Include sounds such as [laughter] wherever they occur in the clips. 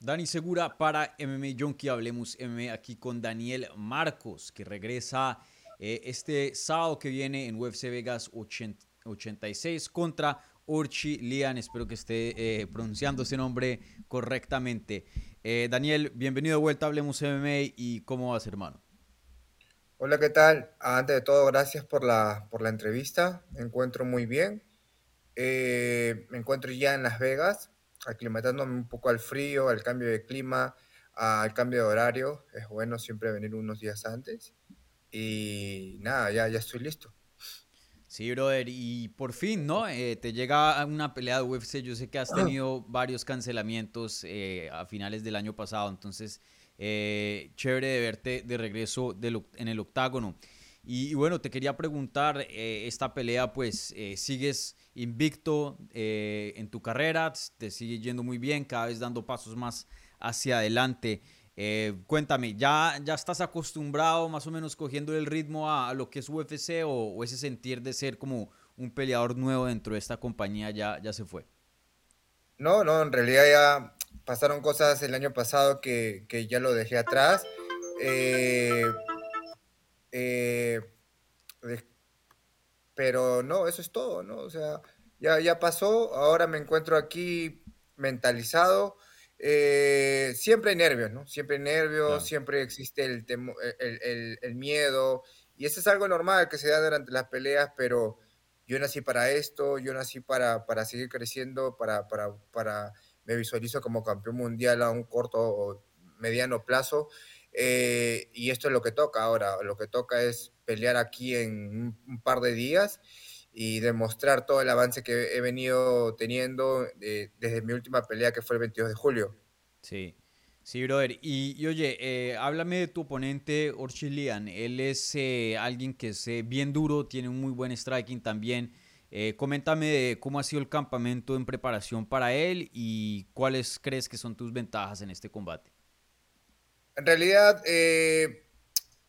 Dani Segura para MMA Junkie. Hablemos MMA aquí con Daniel Marcos, que regresa eh, este sábado que viene en UFC Vegas 86 contra Orchi Lian. Espero que esté eh, pronunciando ese nombre correctamente. Eh, Daniel, bienvenido de vuelta Hablemos MMA y cómo vas, hermano. Hola, ¿qué tal? Antes de todo, gracias por la, por la entrevista. Me encuentro muy bien. me encuentro ya en Las Vegas aclimatándome un poco al frío, al cambio de clima, al cambio de horario. Es bueno siempre venir unos días antes. Y nada, ya, ya estoy listo. Sí, brother, y por fin, ¿no? Eh, te llega una pelea de UFC. Yo sé que has tenido varios cancelamientos eh, a finales del año pasado, entonces, eh, chévere de verte de regreso en el octágono. Y, bueno, te quería preguntar, esta pelea, pues, sigues invicto eh, en tu carrera, te sigue yendo muy bien, cada vez dando pasos más hacia adelante. Eh, cuéntame, ¿ya, ¿ya estás acostumbrado más o menos cogiendo el ritmo a, lo que es UFC o, ese sentir de ser como un peleador nuevo dentro de esta compañía ya, ya se fue? No, no, en realidad ya pasaron cosas el año pasado que, ya lo dejé atrás. Eh, pero no, eso es todo, ¿no? O sea, ya, ya pasó, ahora me encuentro aquí mentalizado. Eh, siempre hay nervios, ¿no? Siempre hay nervios, siempre existe el, el, el, miedo, y eso es algo normal que se da durante las peleas, pero yo nací para esto, yo nací para, para seguir creciendo, para, para, para, me visualizo como campeón mundial a un corto o mediano plazo, eh, y esto es lo que toca ahora, lo que toca es pelear aquí en un, par de días y demostrar todo el avance que he venido teniendo eh, desde mi última pelea que fue el 22 de julio. Sí, sí, brother. Y, oye, eh, háblame de tu oponente Orchilian. Él es eh, alguien que es bien duro, tiene un muy buen striking también. coméntame de cómo ha sido el campamento en preparación para él y cuáles crees que son tus ventajas en este combate. En realidad,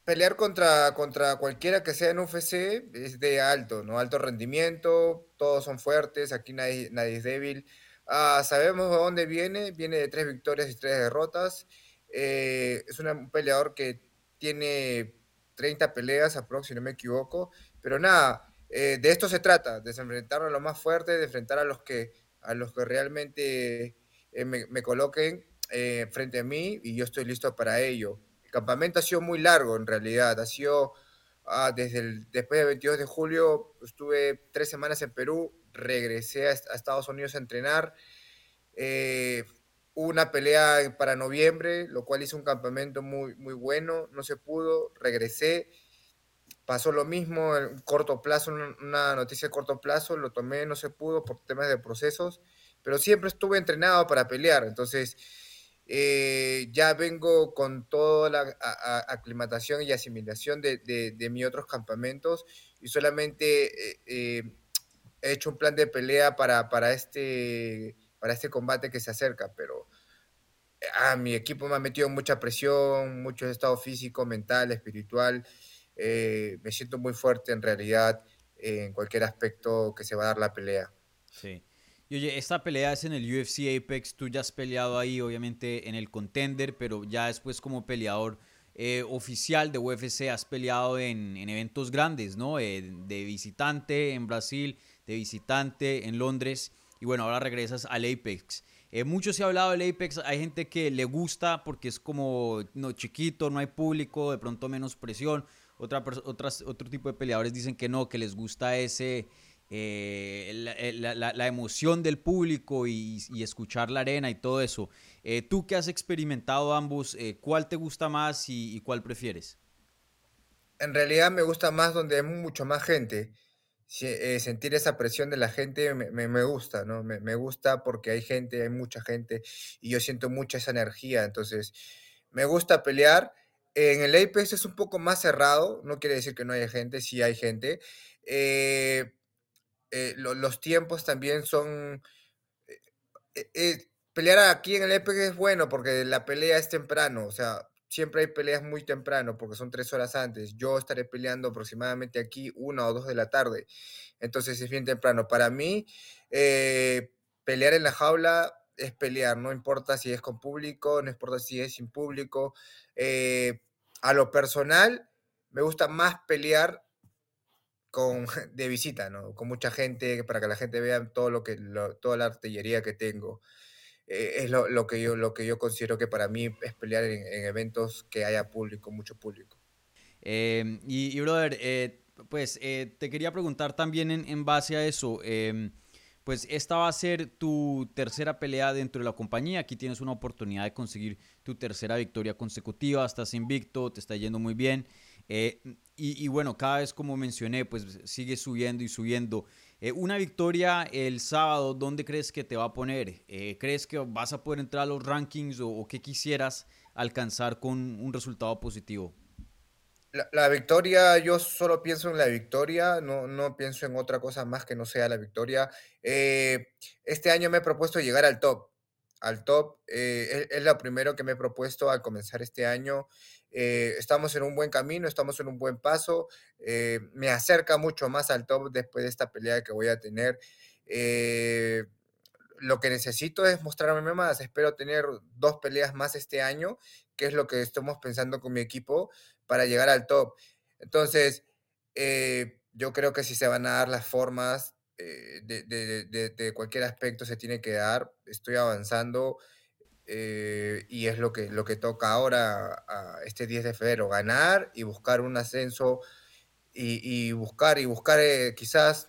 pelear contra, contra cualquiera que sea en UFC es de alto, ¿no? Alto rendimiento, todos son fuertes, aquí nadie, nadie es débil. Ah, sabemos de dónde viene, viene de tres victorias y tres derrotas. Eh, es un peleador que tiene 30 peleas aproximadamente, si no me equivoco. Pero nada, eh, de esto se trata, de enfrentar a los más fuertes, de enfrentar a los que, a los que realmente eh, me, me, coloquen frente a mí y yo estoy listo para ello campamento ha sido muy largo en realidad, ha sido ah, desde el, después del 22 de julio, estuve tres semanas en Perú, regresé a, Estados Unidos a entrenar, eh, una pelea para noviembre, lo cual hizo un campamento muy, muy bueno, no se pudo, regresé, pasó lo mismo en corto plazo, una noticia de corto plazo, lo tomé, no se pudo por temas de procesos, pero siempre estuve entrenado para pelear, entonces eh, ya vengo con toda la aclimatación y asimilación de, de, mis otros campamentos y solamente eh, eh, he hecho un plan de pelea para, para, este, para este combate que se acerca, pero a ah, mi equipo me ha metido mucha presión, mucho estado físico, mental, espiritual. me siento muy fuerte en realidad en cualquier aspecto que se va a dar la pelea. Sí. Oye, esta pelea es en el UFC Apex, tú ya has peleado ahí, obviamente en el contender, pero ya después como peleador eh, oficial de UFC has peleado en, eventos grandes, ¿no? Eh, de visitante en Brasil, de visitante en Londres, y bueno, ahora regresas al Apex. Eh, mucho se ha hablado del Apex, hay gente que le gusta porque es como no, chiquito, no hay público, de pronto menos presión. Otra, otras, otro tipo de peleadores dicen que no, que les gusta ese, eh, eh, la, emoción del público y, escuchar la arena y todo eso. Eh, tú que has experimentado ambos, ¿cuál te gusta más y, cuál prefieres? En realidad me gusta más donde hay mucho más gente. sentir esa presión de la gente me, gusta, ¿no? Me, gusta porque hay gente, hay mucha gente y yo siento mucha esa energía. Entonces, me gusta pelear. En el Apex es un poco más cerrado, no quiere decir que no haya gente, sí hay gente. Eh, los tiempos también son... Eh, eh, pelear aquí en el EPEC es bueno porque la pelea es temprano, o sea, siempre hay peleas muy temprano porque son tres horas antes. Yo estaré peleando aproximadamente aquí una o dos de la tarde, entonces es bien temprano. Para mí, pelear en la jaula es pelear, no importa si es con público, no importa si es sin público. A lo personal, me gusta más pelear [laughs] de visita, ¿no? Con mucha gente, para que la gente vea todo lo que, toda la artillería que tengo. Eh, es lo, que yo, lo que yo considero que para mí es pelear en, eventos que haya público, mucho público. Em, y, brother, eh, pues eh, te quería preguntar también en, en base a eso, em, pues esta va a ser tu tercera pelea dentro de la compañía, aquí tienes una oportunidad de conseguir tu tercera victoria consecutiva, estás invicto, te está yendo muy bien. Eh, y, bueno, cada vez como mencioné, pues sigue subiendo y subiendo. Eh, una victoria el sábado, ¿dónde crees que te va a poner? Eh, ¿Crees que vas a poder entrar a los rankings o, o qué quisieras alcanzar con un resultado positivo? La, victoria, yo solo pienso en la victoria, no, no pienso en otra cosa más que no sea la victoria. este año me he propuesto llegar al top, al top. es, es, lo primero que me he propuesto al comenzar este año. Eh, estamos en un buen camino, estamos en un buen paso. Eh, me acerca mucho más al top después de esta pelea que voy a tener. Eh, lo que necesito es mostrarme más. Espero tener dos peleas más este año, que es lo que estamos pensando con mi equipo para llegar al top. Entonces, yo creo que si se van a dar las formas de, de, cualquier aspecto, se tiene que dar. Estoy avanzando. Eh, y es lo que, lo que toca ahora a este 10 de febrero, ganar y buscar un ascenso y, buscar y buscar eh, quizás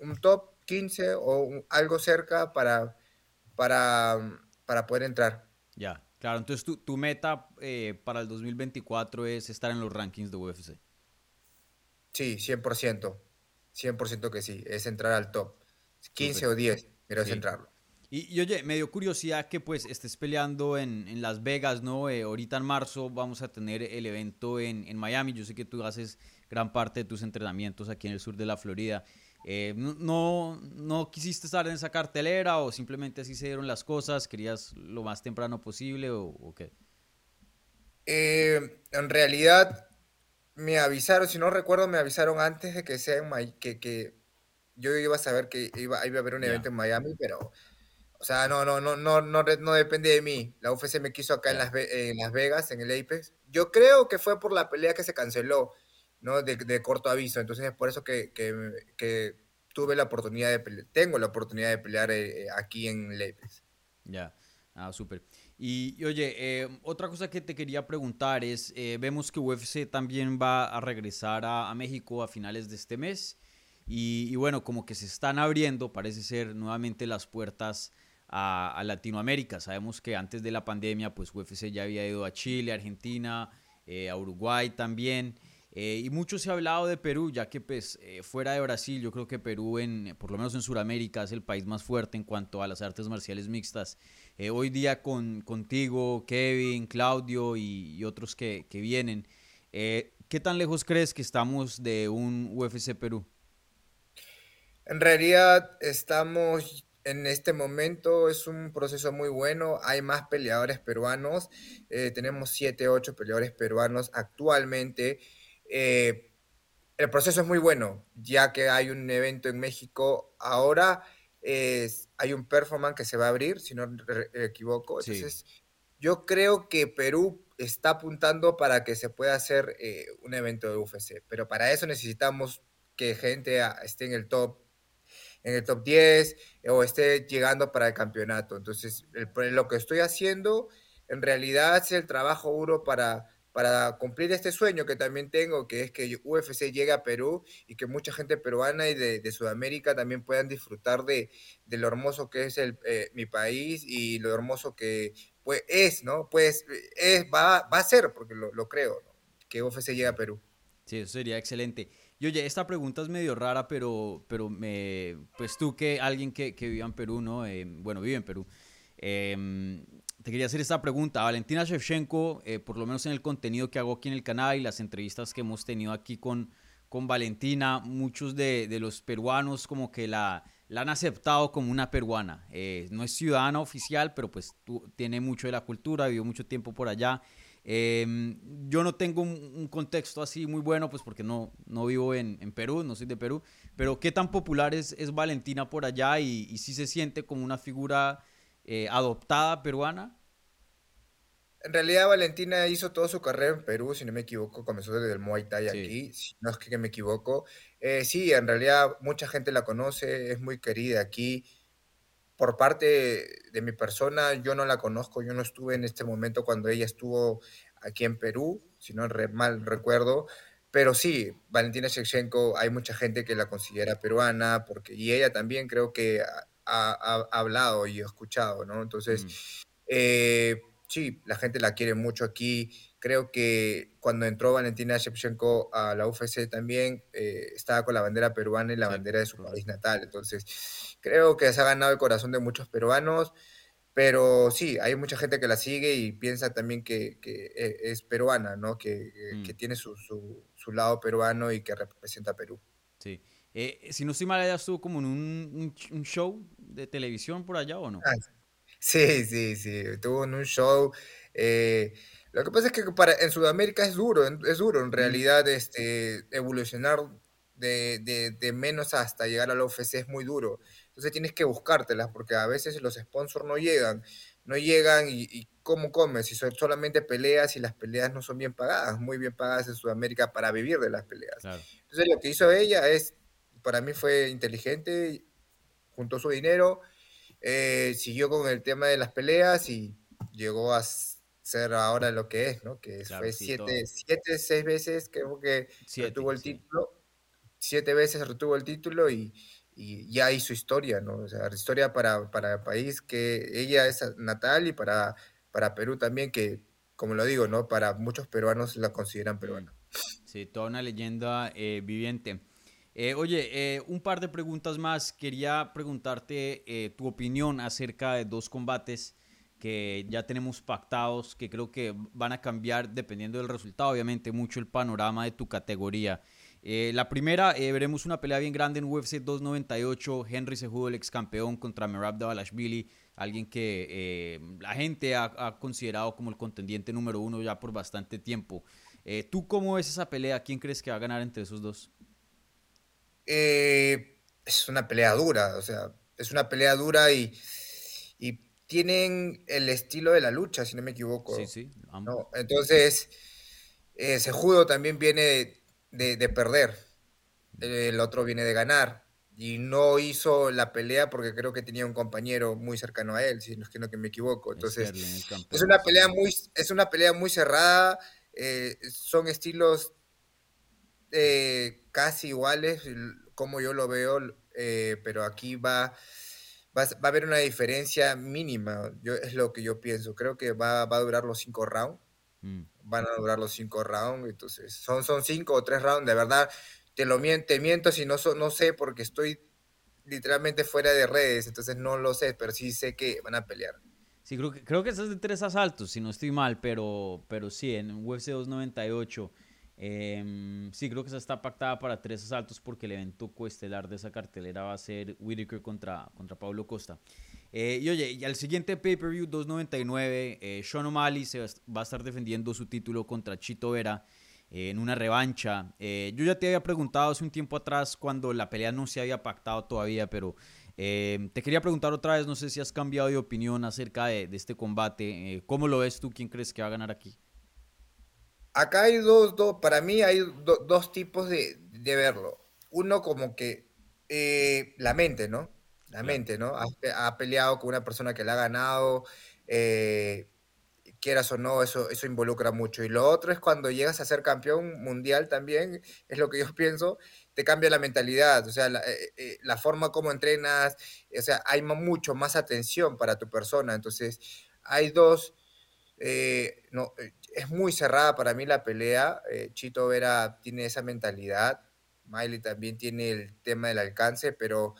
un top 15 o algo cerca para, para, para poder entrar. Ya, claro, entonces tu, tu meta eh, para el 2024 es estar en los rankings de UFC. Sí, 100%, 100% que sí, es entrar al top. 15 o 10, pero es entrarlo. Y, oye, me dio curiosidad que pues estés peleando en, en Las Vegas, ¿no? Eh, ahorita en marzo vamos a tener el evento en, en, Miami. Yo sé que tú haces gran parte de tus entrenamientos aquí en el sur de la Florida. Eh, no, ¿No quisiste estar en esa cartelera o simplemente así se dieron las cosas? ¿Querías lo más temprano posible o, qué? Eh, en realidad me avisaron, si no recuerdo, me avisaron antes de que sea en Miami, que, que yo iba a saber que iba, iba a haber un evento en Miami, pero o sea, no, no, no, no, no, no depende de mí. La UFC me quiso acá en Las, en Las Vegas, en el Apex. Yo creo que fue por la pelea que se canceló, ¿no? De, de corto aviso. Entonces es por eso que, que, que tuve la oportunidad de pelear, tengo la oportunidad de pelear eh, aquí en el Apex. Ya, ah, súper. Y, oye, eh, otra cosa que te quería preguntar es, eh, vemos que UFC también va a regresar a, a México a finales de este mes. Y, y, bueno, como que se están abriendo, parece ser, nuevamente las puertas a, Latinoamérica. Sabemos que antes de la pandemia, pues UFC ya había ido a Chile, Argentina, eh, a Uruguay también. Eh, y mucho se ha hablado de Perú, ya que pues eh, fuera de Brasil, yo creo que Perú, en, por lo menos en Sudamérica, es el país más fuerte en cuanto a las artes marciales mixtas. hoy día con, contigo, Kevin, Claudio y, otros que, que vienen, ¿qué tan lejos crees que estamos de un UFC Perú? En realidad estamos en este momento es un proceso muy bueno. Hay más peleadores peruanos. Eh, tenemos 7, 8 peleadores peruanos actualmente. Eh, el proceso es muy bueno, ya que hay un evento en México ahora. hay un performance que se va a abrir, si no me equivoco. Entonces, yo creo que Perú está apuntando para que se pueda hacer eh, un evento de UFC. Pero para eso necesitamos que gente esté en el top en el top 10 o esté llegando para el campeonato. Entonces, lo que estoy haciendo en realidad es el trabajo duro para, para cumplir este sueño que también tengo, que es que UFC llegue a Perú y que mucha gente peruana y de, Sudamérica también puedan disfrutar de, lo hermoso que es el, eh, mi país y lo hermoso que pues, es, ¿no? Pues es, va, a ser, porque lo, creo, que UFC llegue a Perú. Sí, eso sería excelente. Y oye, esta pregunta es medio rara, pero, pero me, pues tú que alguien que, que vive en Perú, ¿no? Eh, bueno, vive en Perú. Em, te quería hacer esta pregunta. Valentina Shevchenko, eh, por lo menos en el contenido que hago aquí en el canal y las entrevistas que hemos tenido aquí con, con Valentina, muchos de, de los peruanos como que la, la han aceptado como una peruana. Eh, no es ciudadana oficial, pero pues tú, tiene mucho de la cultura, vivió mucho tiempo por allá. Em, yo no tengo un, contexto así muy bueno, pues porque no, no vivo en, en, Perú, no soy de Perú, pero qué tan popular es, es Valentina por allá y, si se siente como una figura eh, adoptada peruana? En realidad Valentina hizo toda su carrera en Perú, si no me equivoco, comenzó desde el Muay Thai aquí, si no es que me equivoco. Eh, sí, en realidad mucha gente la conoce, es muy querida aquí. Por parte de mi persona, yo no la conozco, yo no estuve en este momento cuando ella estuvo aquí en Perú, si no mal recuerdo, pero sí, Valentina Shevchenko, hay mucha gente que la considera peruana, porque, y ella también creo que ha, hablado y escuchado, ¿no? Entonces, mm. eh, sí, la gente la quiere mucho aquí. Creo que cuando entró Valentina Shevchenko a la UFC también eh, estaba con la bandera peruana y la bandera de su país natal. Entonces, creo que se ha ganado el corazón de muchos peruanos. Pero sí, hay mucha gente que la sigue y piensa también que, e, es peruana, ¿no? Que, que mm. tiene su, su, lado peruano y que representa a Perú. Sí. Eh, si no estoy mal, ella estuvo como en un, un, show de televisión por allá, ¿o no? Ah, sí, sí, sí. Estuvo en un show. Eh, lo que pasa es que para, en Sudamérica es duro, es duro en realidad este, evolucionar de, de, de menos hasta llegar a la UFC es muy duro. Entonces tienes que buscártelas porque a veces los sponsors no llegan, no llegan y, cómo comes, si son solamente peleas y las peleas no son bien pagadas, muy bien pagadas en Sudamérica para vivir de las peleas. Entonces lo que hizo ella es, para mí fue inteligente, juntó su dinero, eh, siguió con el tema de las peleas y llegó a ser ahora lo que es, ¿no? Que fue siete, siete, seis veces creo que retuvo el título, siete veces retuvo el título y y ya hizo historia, ¿no? O sea, historia para, para el país que ella es natal y para, para Perú también, que, como lo digo, ¿no? Para muchos peruanos la consideran peruana. Sí, toda una leyenda eh, viviente. Eh, oye, eh, un par de preguntas más. Quería preguntarte tu opinión acerca de dos combates que ya tenemos pactados, que creo que van a cambiar dependiendo del resultado, obviamente, mucho el panorama de tu categoría. Eh, la primera, eh, veremos una pelea bien grande en UFC 298. Henry Cejudo, el ex campeón, contra Merab Davalashvili, alguien que eh, la gente ha, considerado como el contendiente número uno ya por bastante tiempo. ¿Tú cómo ves esa pelea? ¿Quién crees que va a ganar entre esos dos? es una pelea dura, o sea, es una pelea dura y tienen el estilo de la lucha, si no me equivoco. Sí, sí. ¿no? Entonces, Cejudo también viene de, perder, el otro viene de ganar y no hizo la pelea porque creo que tenía un compañero muy cercano a él, si no es que no que me equivoco. Entonces, es una pelea muy, es una pelea muy cerrada, eh, son estilos eh, casi iguales, como yo lo veo, eh, pero aquí va, va, a haber una diferencia mínima, yo, es lo que yo pienso. Creo que va, va a durar los cinco rounds. Mm van a durar los cinco rounds, entonces son, son cinco o tres rounds, de verdad, te lo miento, te miento si no, no sé porque estoy literalmente fuera de redes, entonces no lo sé, pero sí sé que van a pelear. Sí, creo que, creo que es de tres asaltos, si no estoy mal, pero, pero sí, en UFC 298, eh, sí, creo que esa está pactada para tres asaltos porque el evento coestelar de esa cartelera va a ser Whitaker contra, contra Pablo Costa. Eh, y oye, y al siguiente pay-per-view 299, eh, Sean O'Malley se va a estar defendiendo su título contra Chito Vera eh, en una revancha. Eh, yo ya te había preguntado hace un tiempo atrás cuando la pelea no se había pactado todavía, pero te quería preguntar otra vez, no sé si has cambiado de opinión acerca de, este combate. ¿Cómo lo ves tú? ¿Quién crees que va a ganar aquí? Acá hay dos, dos para mí hay dos tipos de, de, verlo. Uno como que la mente, ¿no? la mente, ¿no? Ha, peleado con una persona que le ha ganado, eh, quieras o no, eso, eso involucra mucho. Y lo otro es cuando llegas a ser campeón mundial también, es lo que yo [laughs] pienso, te cambia la mentalidad, o sea, la, eh, eh, forma como entrenas, o sea, hay mucho más atención para tu persona. Entonces, hay dos, no, es muy cerrada para mí la pelea. Chito Vera tiene esa mentalidad, Miley también tiene el tema del alcance, pero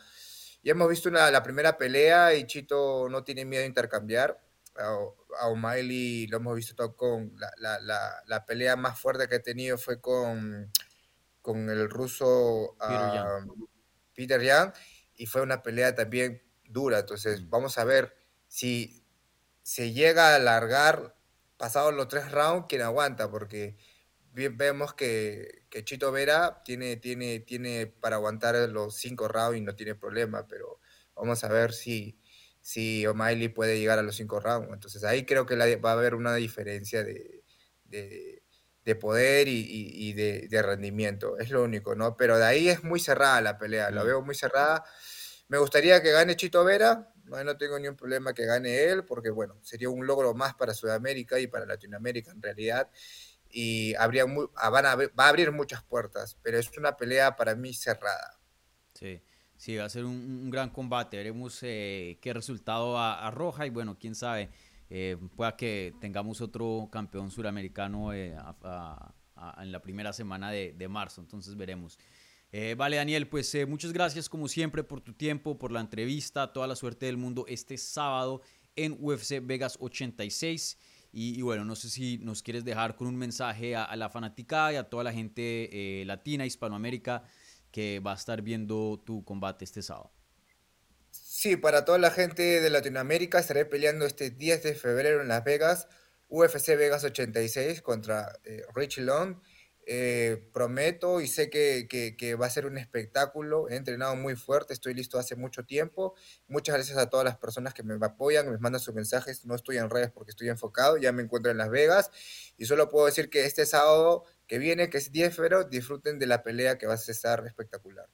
ya hemos visto una, la primera pelea y Chito no tiene miedo de intercambiar. A, O'Malley lo hemos visto todo con la, la, la, pelea más fuerte que ha tenido fue con, con el ruso Peter, Young. y fue una pelea también dura. Entonces, mm. vamos a ver si se llega a alargar pasados los tres rounds, quién aguanta, porque vemos que, que, Chito Vera tiene, tiene, tiene para aguantar los cinco rounds y no tiene problema, pero vamos a ver si, si O'Malley puede llegar a los cinco rounds. Entonces ahí creo que va a haber una diferencia de, de, poder y, de, rendimiento. Es lo único, ¿no? Pero de ahí es muy cerrada la pelea, la veo muy cerrada. Me gustaría que gane Chito Vera, no, no tengo ni un problema que gane él, porque bueno, sería un logro más para Sudamérica y para Latinoamérica en realidad. Y habría ah, van a, va a abrir muchas puertas, pero es una pelea para mí cerrada. Sí. Sí, va a ser un, gran combate. Veremos eh, qué resultado arroja y bueno, quién sabe, eh, pueda que tengamos otro campeón suramericano eh, en la primera semana de, de marzo. Entonces veremos. Vale, Daniel, pues muchas gracias como siempre por tu tiempo, por la entrevista, toda la suerte del mundo este sábado en UFC Vegas 86. Y, bueno, no sé si nos quieres dejar con un mensaje a, la fanática y a toda la gente latina, Hispanoamérica que va a estar viendo tu combate este sábado. Sí, para toda la gente de Latinoamérica estaré peleando este 10 de febrero en Las Vegas, UFC Vegas 86 contra eh, Richie Long. Eh, prometo y sé que, que, va a ser un espectáculo. He entrenado muy fuerte, estoy listo hace mucho tiempo. Muchas gracias a todas las personas que me apoyan, me mandan sus mensajes. No estoy en redes porque estoy enfocado, ya me encuentro en Las Vegas. Y solo puedo decir que este sábado que viene, que es 10 de febrero, disfruten de la pelea que va a estar espectacular.